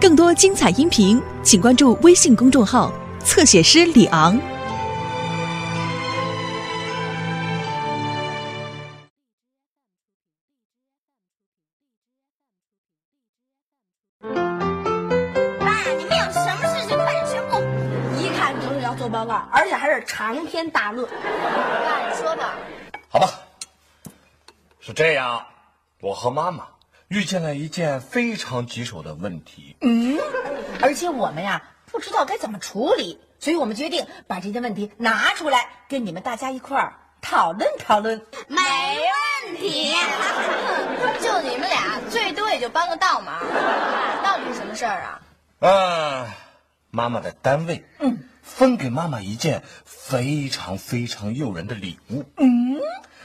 更多精彩音频，请关注微信公众号“侧写师李昂”。爸，你们有什么事情快点宣布。一看就是要做报告，而且还是长篇大论。爸，你说吧。好吧，是这样，我和妈妈遇见了一件非常棘手的问题。嗯而且我们呀不知道该怎么处理，所以我们决定把这件问题拿出来，跟你们大家一块儿讨论讨论。没问题。就你们俩，最多也就帮个倒忙。到底是什么事儿啊？嗯，妈妈的单位，嗯，分给妈妈一件非常非常诱人的礼物，嗯，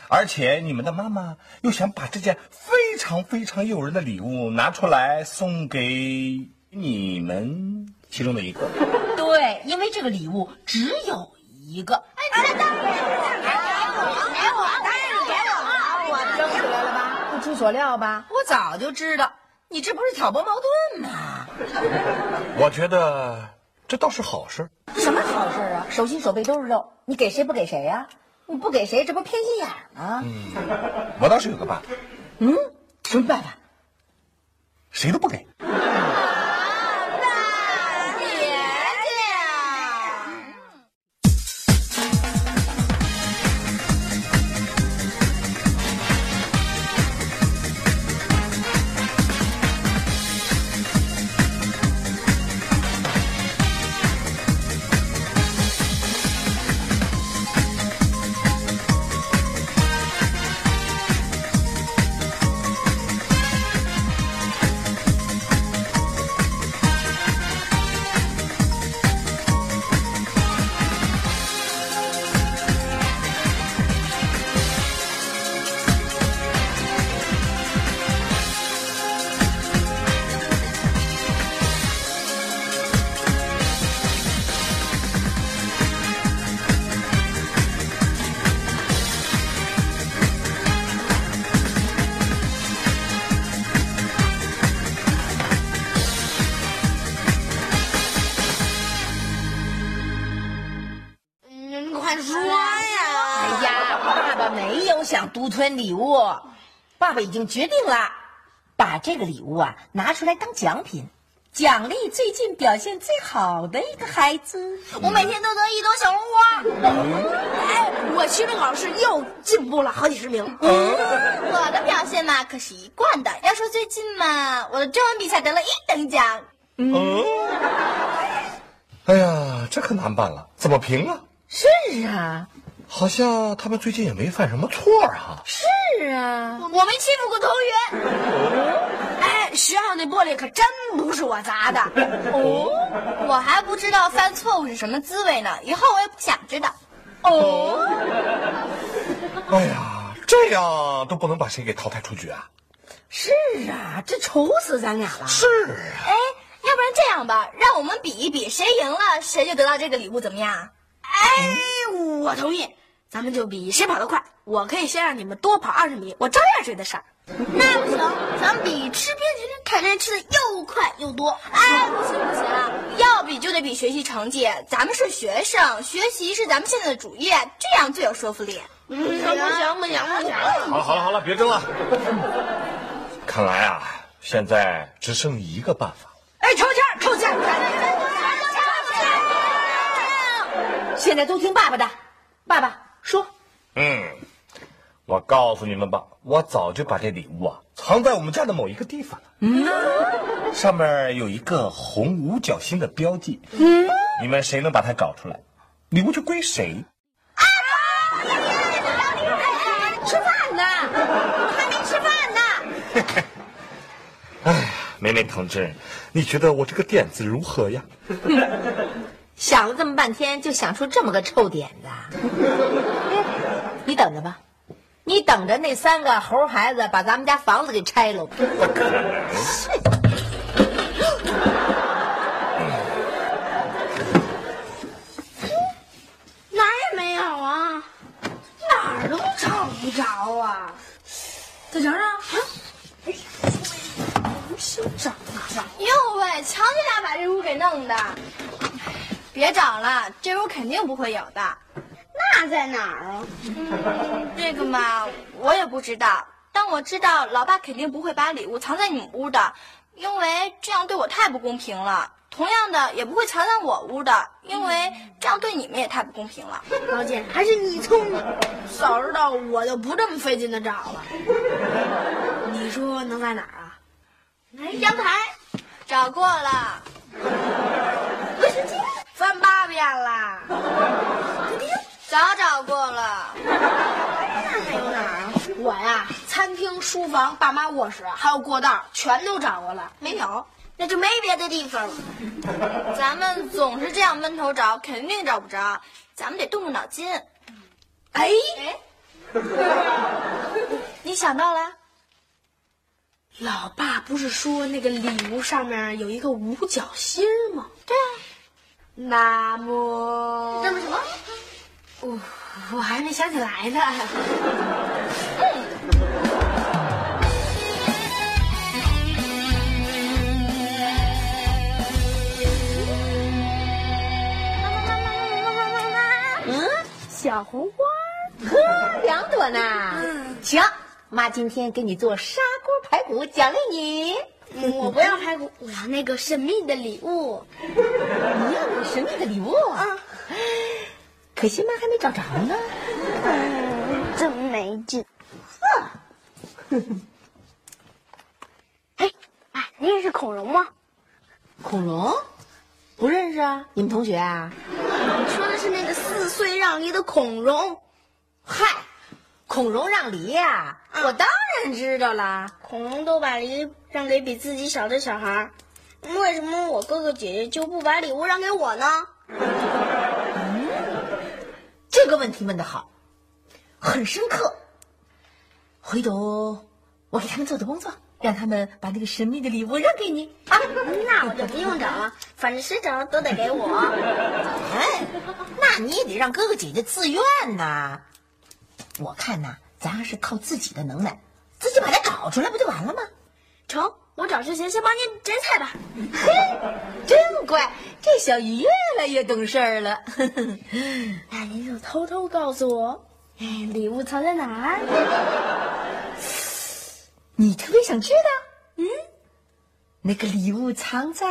而且你们的妈妈又想把这件非常非常诱人的礼物拿出来送给你们其中的一个。对，因为这个礼物只有一个。哎，这当然给我，给我，当然是给我啊！我争出来了吧？不出所料吧？我早就知道，你这不是挑拨矛盾吗？我觉得这倒是好事。什么好事啊？手心手背都是肉，你给谁不给谁呀、你不给谁，这不偏心眼儿吗？我倒是有个办法，嗯，什么办法？谁都不给。吞礼物，爸爸已经决定了，把这个礼物啊拿出来当奖品，奖励最近表现最好的一个孩子。我每天都得一朵小红花。哎，我期中考试又进步了好几十名。我的表现嘛，可是一贯的。要说最近嘛，我的中文比赛得了一等奖。嗯哎呀，这可难办了，怎么评啊？是啊，好像他们最近也没犯什么错啊。是啊。我没欺负过同学。哎，学校那玻璃可真不是我砸的。哦我还不知道犯错误是什么滋味呢，以后我也不想知道。哦，哎呀，这样都不能把谁给淘汰出局啊？是啊，这愁死咱俩了。是啊，哎，要不然这样吧，让我们比一比，谁赢了谁就得到这个礼物，怎么样？哎，我同意，咱们就比谁跑得快。我可以先让你们多跑二十米，我照样追得上。那不行，咱们比吃冰淇淋，看谁吃的又快又多。哎，不行不行啊，要比就得比学习成绩。咱们是学生，学习是咱们现在的主业，这样最有说服力。不行不行不行不行！好了好了好了，别争了。看来啊，现在只剩一个办法。哎，抽签抽签现在都听爸爸的，爸爸说。嗯，我告诉你们吧，我早就把这礼物啊藏在我们家的某一个地方了。嗯，上面有一个红五角星的标记。嗯，你们谁能把它搞出来，礼物就归谁。吃饭呢，还没吃饭呢。哎呀，美美同志，你觉得我这个点子如何呀？想了这么半天，就想出这么个臭点子。你等着吧，你等着那三个猴孩子把咱们家房子给拆了吧。哪儿也没有啊，哪儿都找不着啊！再找找，啊，哎，不行找啊！上。哟喂，瞧你俩把这屋给弄的！别找了，这屋肯定不会有的。那在哪儿啊？这个嘛，我也不知道。但我知道，老爸肯定不会把礼物藏在你们屋的，因为这样对我太不公平了。同样的，也不会藏在我屋的，因为这样对你们也太不公平了。老姐，还是你聪明。早知道我就不这么费劲的找了。你说能在哪儿啊？哎，阳台，找过了。卫生间，翻八遍了。早找过了。那还有哪儿啊？我呀，餐厅、书房、爸妈卧室，还有过道，全都找过了，没有。那就没别的地方了。咱们总是这样闷头找，肯定找不着。咱们得动动脑筋。哎哎，你想到了？老爸不是说那个礼物上面有一个五角星吗？对啊。那么那么什么？我我还没想起来呢。嗯，小红花，呵，两朵呢。行，妈今天给你做砂锅排骨，奖励你。我不要排骨，我要那个神秘的礼物。你要个神秘的礼物？啊，可惜妈还没找着呢。真没劲。呵，哎，哎，你认识孔融吗？恐龙？不认识啊？你们同学啊？你说的是那个四岁让梨的孔融。嗨，孔融让梨呀、我当然知道啦。孔融都把梨让给比自己小的小孩儿，为什么我哥哥姐姐就不把礼物让给我呢？这个问题问得好，很深刻。回头我给他们做做工作，让他们把那个神秘的礼物让给你啊。那我就不用找了，反正谁找都得给我。哎，那你也得让哥哥姐姐自愿呐。我看呐，咱还是靠自己的能耐，自己把它找出来不就完了吗？成，我找之前先帮您摘菜吧。嘿，真乖，这小鱼越来越懂事儿了。那您就偷偷告诉我，哎，礼物藏在哪儿？你特别想知道？嗯，那个礼物藏在……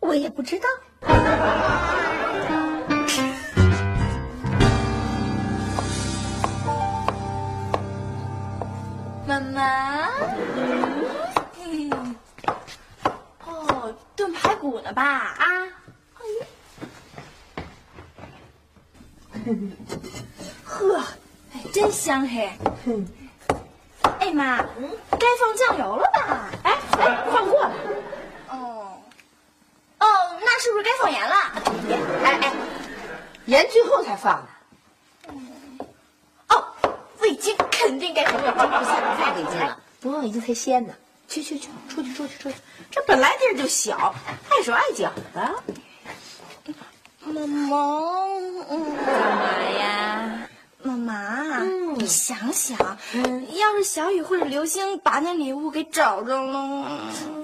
我也不知道。妈。嗯。哦，炖排骨呢吧？啊。哎呵，哎真香嘿。哎妈，该放酱油了吧？哎哎，放过了。哦。哦，那是不是该放盐了？哎哎，盐最后才放的。哦，味精肯定该放味精，不下太费劲了，不放味精才鲜呢。去去去，出去出去出去！这本来地儿就小，碍手碍脚的。妈妈，嗯，干嘛呀？妈妈，你想想，要是小雨或者刘星把那礼物给找着了，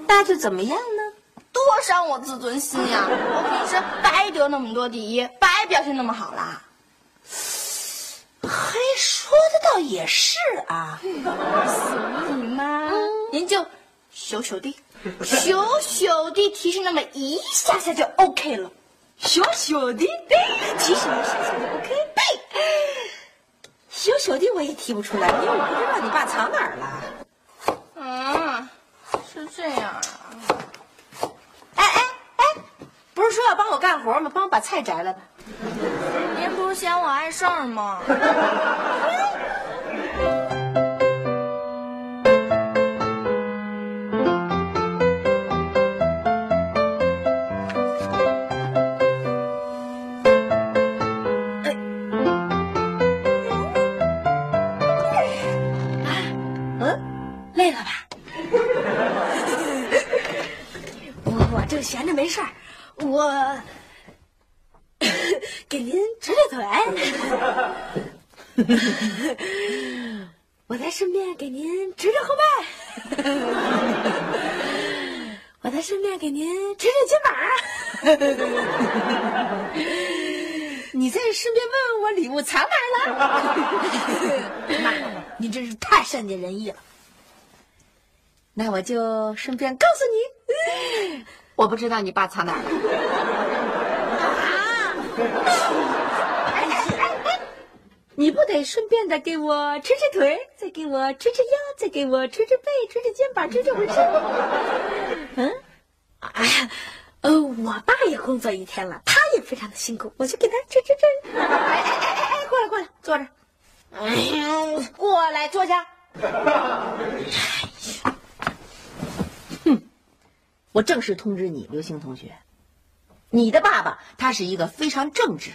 那就怎么样呢？多伤我自尊心呀！我平时白得那么多第一，白表现那么好啦。还说的倒也是啊。所以嘛，您就小小的、小小的提示那么一下下就 OK 了。小小的，提示一下下就 OK。小小的我也提不出来，因为我不知道你爸藏哪儿了。嗯，是这样啊。哎哎哎，不是说要帮我干活吗？帮我把菜摘了吧。您不是嫌我碍事儿吗？累了吧？我我正闲着没事儿，我 给您指指腿，我再顺便给您指指后背。我再顺便给您捶捶肩膀。你再顺便问问我礼物藏哪儿了？妈，您真是太善解人意了。那我就顺便告诉你，我不知道你爸藏哪儿了。你不得顺便的给我捶捶腿，再给我捶捶腰，再给我捶捶背、捶捶肩膀、捶捶浑身。嗯，哎呀，呃，我爸也工作一天了，他也非常的辛苦，我去给他捶捶捶。哎哎哎哎哎，过来过来，坐着。哎呦，过来坐下。哼，我正式通知你，刘星同学，你的爸爸他是一个非常正直、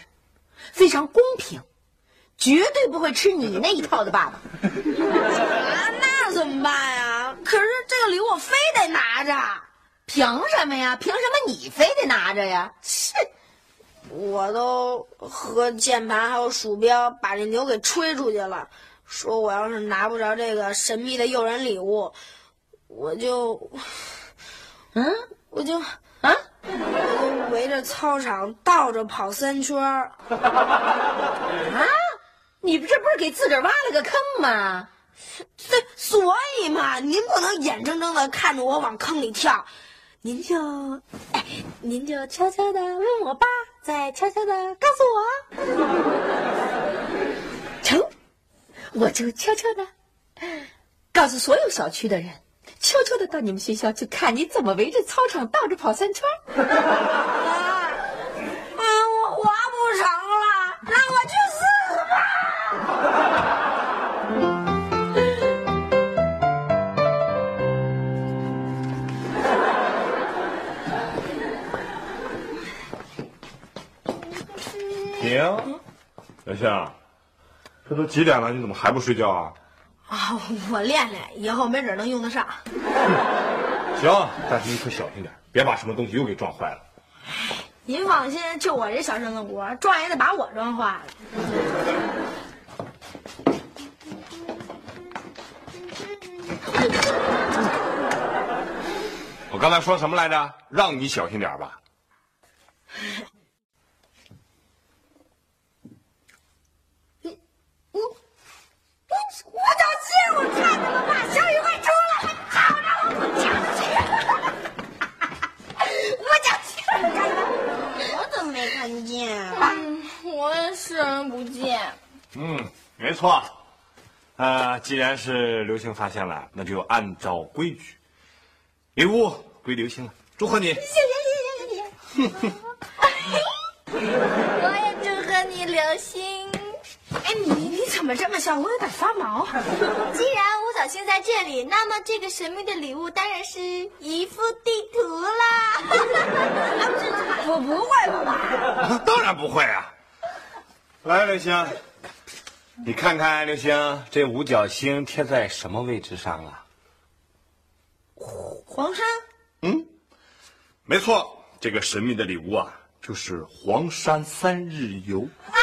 非常公平，绝对不会吃你那一套的爸爸。那怎么办呀？可是这个礼物我非得拿着。凭什么呀？凭什么你非得拿着呀？切！我都和键盘还有鼠标把这牛给吹出去了，说我要是拿不着这个神秘的诱人礼物，我就，嗯，我就啊，我就围着操场倒着跑三圈儿。啊！你这不是给自个儿挖了个坑吗？对，所以嘛，您不能眼睁睁的看着我往坑里跳，您就，哎，您就悄悄的问我爸，再悄悄的告诉我。成，我就悄悄的告诉所有小区的人，悄悄的到你们学校去看你怎么围着操场倒着跑三圈。啊，啊，我活不成了，让我去死吧！停，小夏，这都几点了？你怎么还不睡觉啊？啊，我练练，以后没准能用得上。行，但是你可小心点，别把什么东西又给撞坏了。您放心，就我这小身子骨，撞也得把我撞坏了。我刚才说什么来着？让你小心点吧。你我我我脚气，我看见了，爸，小雨快出来！我讲气，我脚气，我怎么没看见？嗯，我也视而不见。嗯，没错。呃，既然是刘星发现了，那就按照规矩，礼物归刘星了。祝贺你！谢谢谢谢谢谢。我也祝贺你，刘星。哎，你你怎么这么笑？我有点发毛。既然吴小星在这里，那么这个神秘的礼物当然是一幅地图啦。我不会吧？当然不会啊！来，刘星，你看看，刘星，这五角星贴在什么位置上了？黄山。嗯，没错，这个神秘的礼物啊，就是黄山三日游。啊！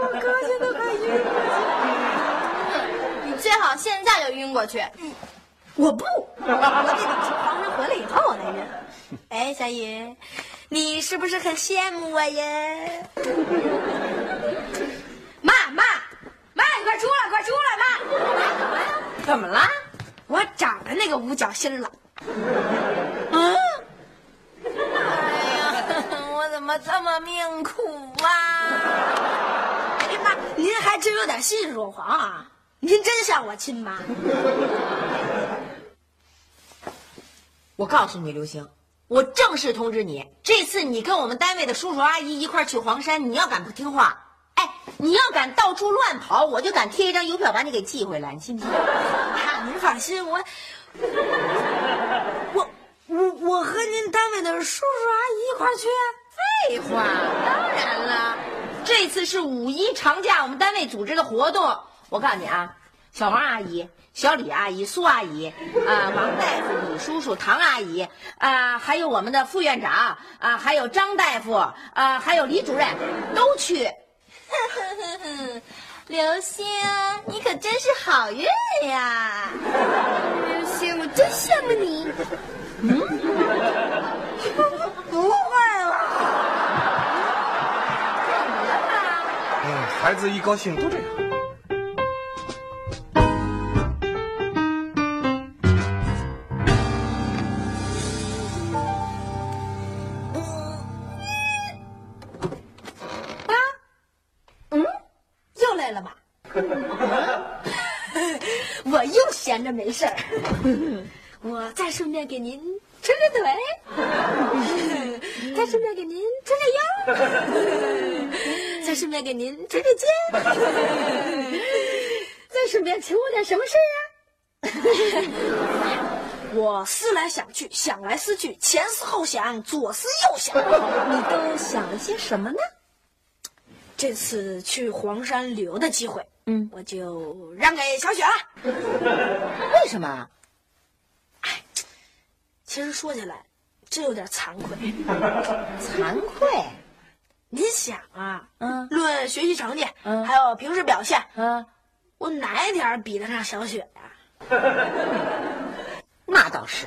我高兴的快晕现在就晕过去。嗯，我不，我得等从黄山回来以后我再晕。哎，小雨，你是不是很羡慕我呀？妈妈，妈，你快出来，快出来，妈！怎么了？我找着那个五角星了。嗯。哎呀，我怎么这么命苦啊？哎呀妈，您还真有点信说谎啊！您真像我亲妈。我告诉你，刘星，我正式通知你，这次你跟我们单位的叔叔阿姨一块去黄山，你要敢不听话，哎，你要敢到处乱跑，我就敢贴一张邮票把你给寄回来，你信不信？啊，您放心，我我我我和您单位的叔叔阿姨一块去。废话，当然了，这次是五一长假，我们单位组织的活动。我告诉你啊，小王阿姨、小李阿姨、苏阿姨，啊，王大夫、李叔叔、唐阿姨，啊，还有我们的副院长，啊，还有张大夫，啊，还有李主任，都去。刘星，你可真是好运呀！刘星，我真羡慕你。嗯，不会了。怎么了？孩子一高兴都这样。来了吧？我又闲着没事儿，我再顺便给您捶捶腿，再顺便给您捶捶腰，再顺便给您捶捶肩，再顺便求我点什么事儿啊？我思来想去，想来思去，前思后想，左思右想，你都想了些什么呢？这次去黄山旅游的机会，嗯，我就让给小雪了。为什么？哎其实说起来，真有点惭愧。惭愧？您想啊，嗯论学习成绩，嗯还有平时表现，嗯，我哪一点比得上小雪呀、那倒是。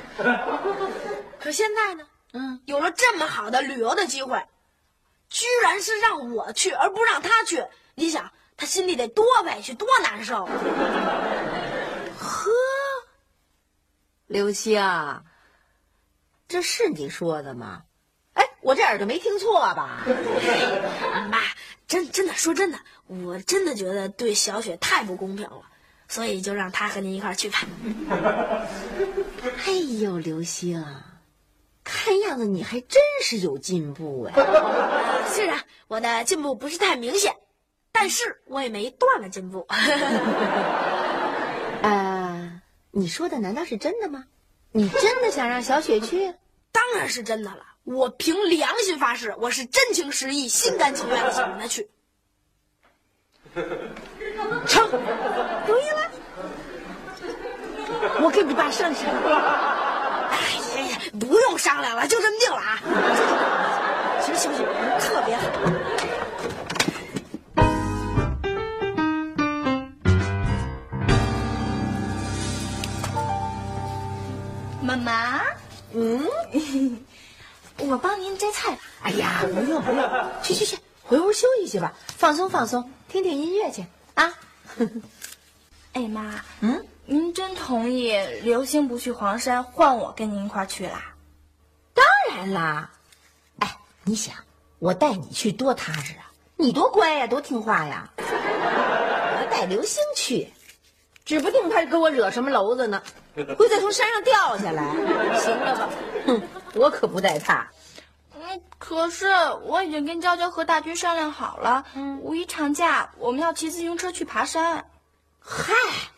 可现在呢，嗯，有了这么好的旅游的机会，居然是让我去，而不让他去。你想，他心里得多委屈，多难受。啊呵，刘星，这是你说的吗？哎，我这耳朵没听错吧？妈，真真的说真的，我真的觉得对小雪太不公平了，所以就让她和您一块儿去吧。哎呦，刘星，看样子你还真是有进步哎。虽然我的进步不是太明显，但是我也没断了进步。呃，你说的难道是真的吗？你真的想让小雪去？当然是真的了，我凭良心发誓，我是真情实意、心甘情愿的想让她去。成，同意了。我给你爸商量商量。哎呀呀，不用商量了，就这么定了啊！其实小雪人特别好。妈妈，嗯，我帮您摘菜吧。哎呀，不用不用，去去去，回屋休息去吧，放松放松，听听音乐去啊。哎妈，嗯，您真同意刘星不去黄山，换我跟您一块儿去啦？当然啦，哎，你想，我带你去多踏实啊！你多乖呀，多听话呀！我带刘星去，指不定他给我惹什么娄子呢，会再从山上掉下来，行了吧？哼，我可不带他。嗯，可是我已经跟娇娇和大军商量好了，嗯五一长假我们要骑自行车去爬山。嗨，爬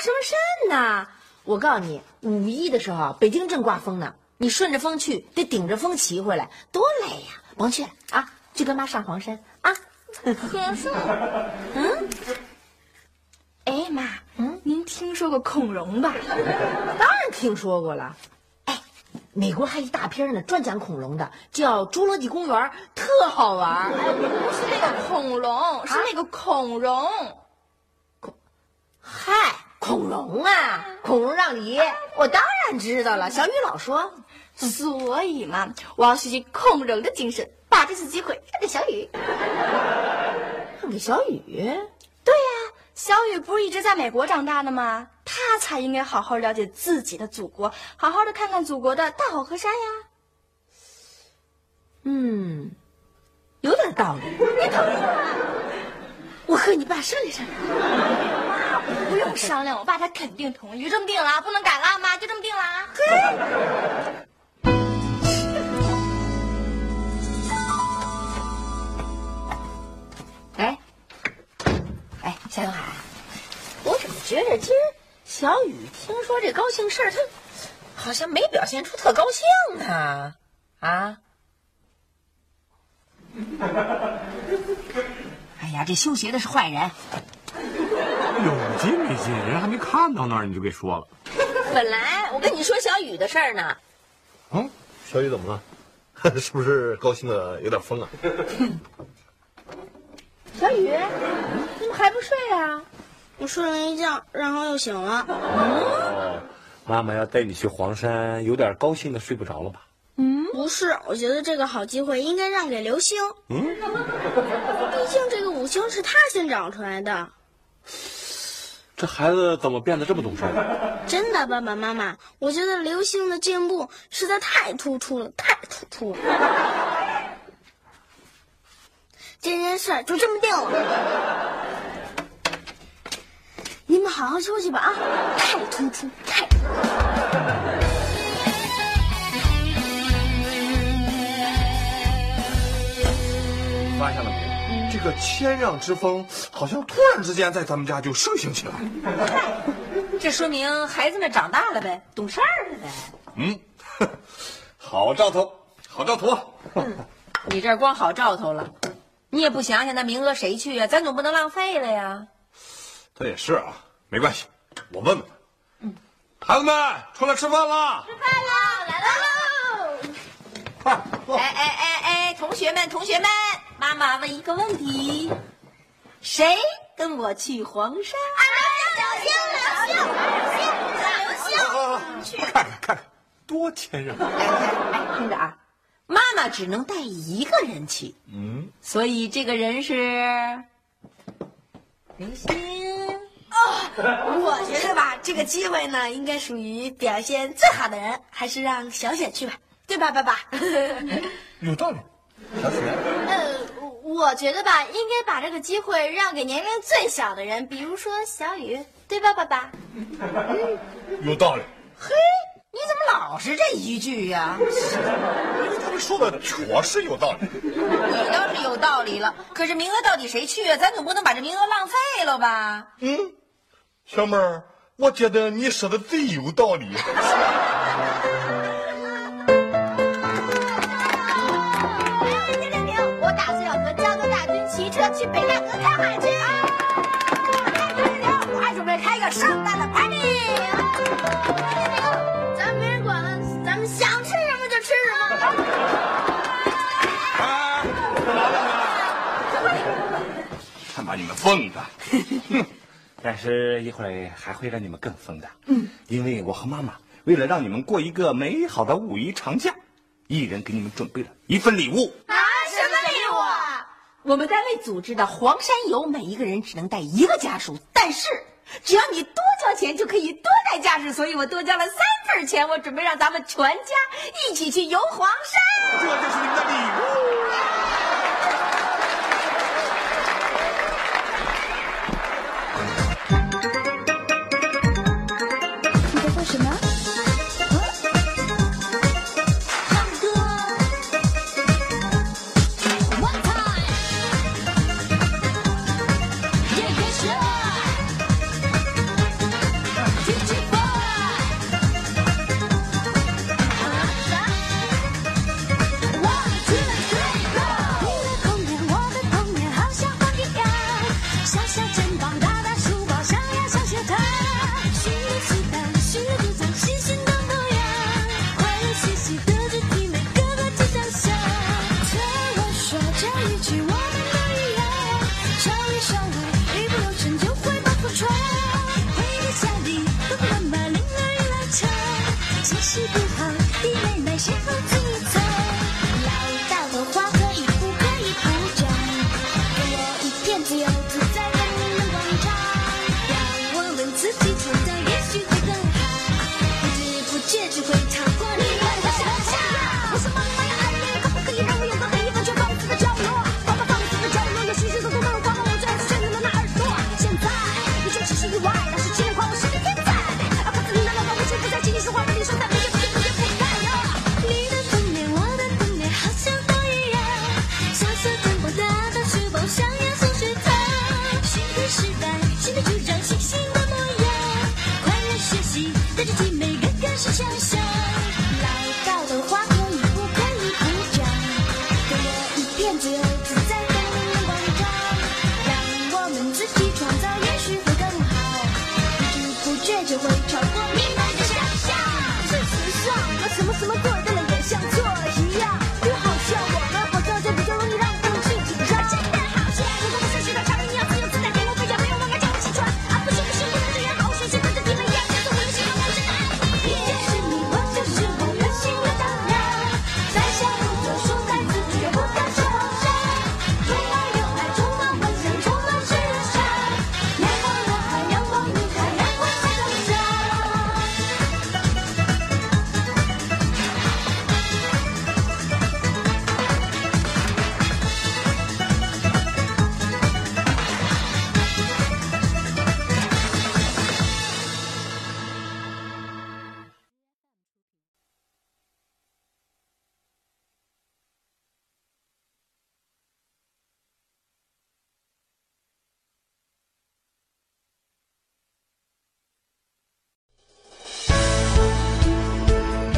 什么山呐？我告诉你，五一的时候北京正刮风呢，你顺着风去，得顶着风骑回来，多累呀！甭去了啊，去跟妈上黄山啊。可是，嗯，哎妈，嗯，您听说过孔融吧？当然听说过了。哎，美国还一大片呢，专讲恐龙的，叫《侏罗纪公园》，特好玩。哎，不是那个恐龙，是那个孔融。嗨，恐龙啊，恐龙让梨，我当然知道了。小雨老说，所以嘛，我要学习孔融的精神，把这次机会让给小雨。让给小雨。对呀、小雨不是一直在美国长大的吗？他才应该好好了解自己的祖国，好好的看看祖国的大好河山呀。嗯，有点道理。你同意吗？我和你爸商量商量。商量，我爸他肯定同意，就这么定了，不能改了，妈，就这么定了啊。哎，哎，夏东海，我怎么觉着今儿小雨听说这高兴事儿，他好像没表现出特高兴呢？啊？哎呀，这修鞋的是坏人。有劲没劲？人还没看到那儿你就给说了。本来我跟你说小雨的事儿呢，嗯，小雨怎么了？是不是高兴的有点疯啊？小雨，怎么还不睡啊？我睡了一觉，然后又醒了。哦，妈妈要带你去黄山，有点高兴的睡不着了吧？嗯，不是，我觉得这个好机会应该让给刘星。嗯，毕竟这个五星是他先长出来的。这孩子怎么变得这么懂事了？真的，爸爸妈妈，我觉得刘星的进步实在太突出了，太突出了。这件事就这么定了。你们好好休息吧啊！太突出，太突出。发现了没？这个谦让之风好像突然之间在咱们家就盛行起来。这说明孩子们长大了呗，懂事儿了呗。嗯，好兆头，好兆头。你这光好兆头了，你也不想想那名额谁去呀？咱总不能浪费了呀。这也是啊，没关系，我问问他。嗯，孩子们出来吃饭了。吃饭了，来喽！快坐。哎哎哎哎，同学们，同学们，妈妈问一个问题：谁跟我去黄山？流星，流星，流星，流星。去，看看看看，多谦让。听着啊，妈妈只能带一个人去，嗯，所以这个人是流星。哦我觉得吧，这个机会呢，应该属于表现最好的人，还是让小雪去吧，对吧，爸爸？有道理。小雪，呃，我觉得吧，应该把这个机会让给年龄最小的人，比如说小雨，对吧，爸爸？有道理。嘿，你怎么老是这一句呀、因为他们说的确实有道理。你倒是有道理了，可是名额到底谁去啊？咱总不能把这名额浪费了吧？嗯，小妹儿，我觉得你说的最有道理。去北戴河看海去。零零零，我还准备开个盛大的 party。咱没人管了，咱们想吃什么就吃什么。哎，干嘛呢？看把你们疯的！哼，但是一会儿还会让你们更疯的。嗯，因为我和妈妈为了让你们过一个美好的五一长假，一人给你们准备了一份礼物啊？我们单位组织的黄山游，每一个人只能带一个家属，但是只要你多交钱，就可以多带家属。所以我多交了三份钱，我准备让咱们全家一起去游黄山。这就是你们的礼物。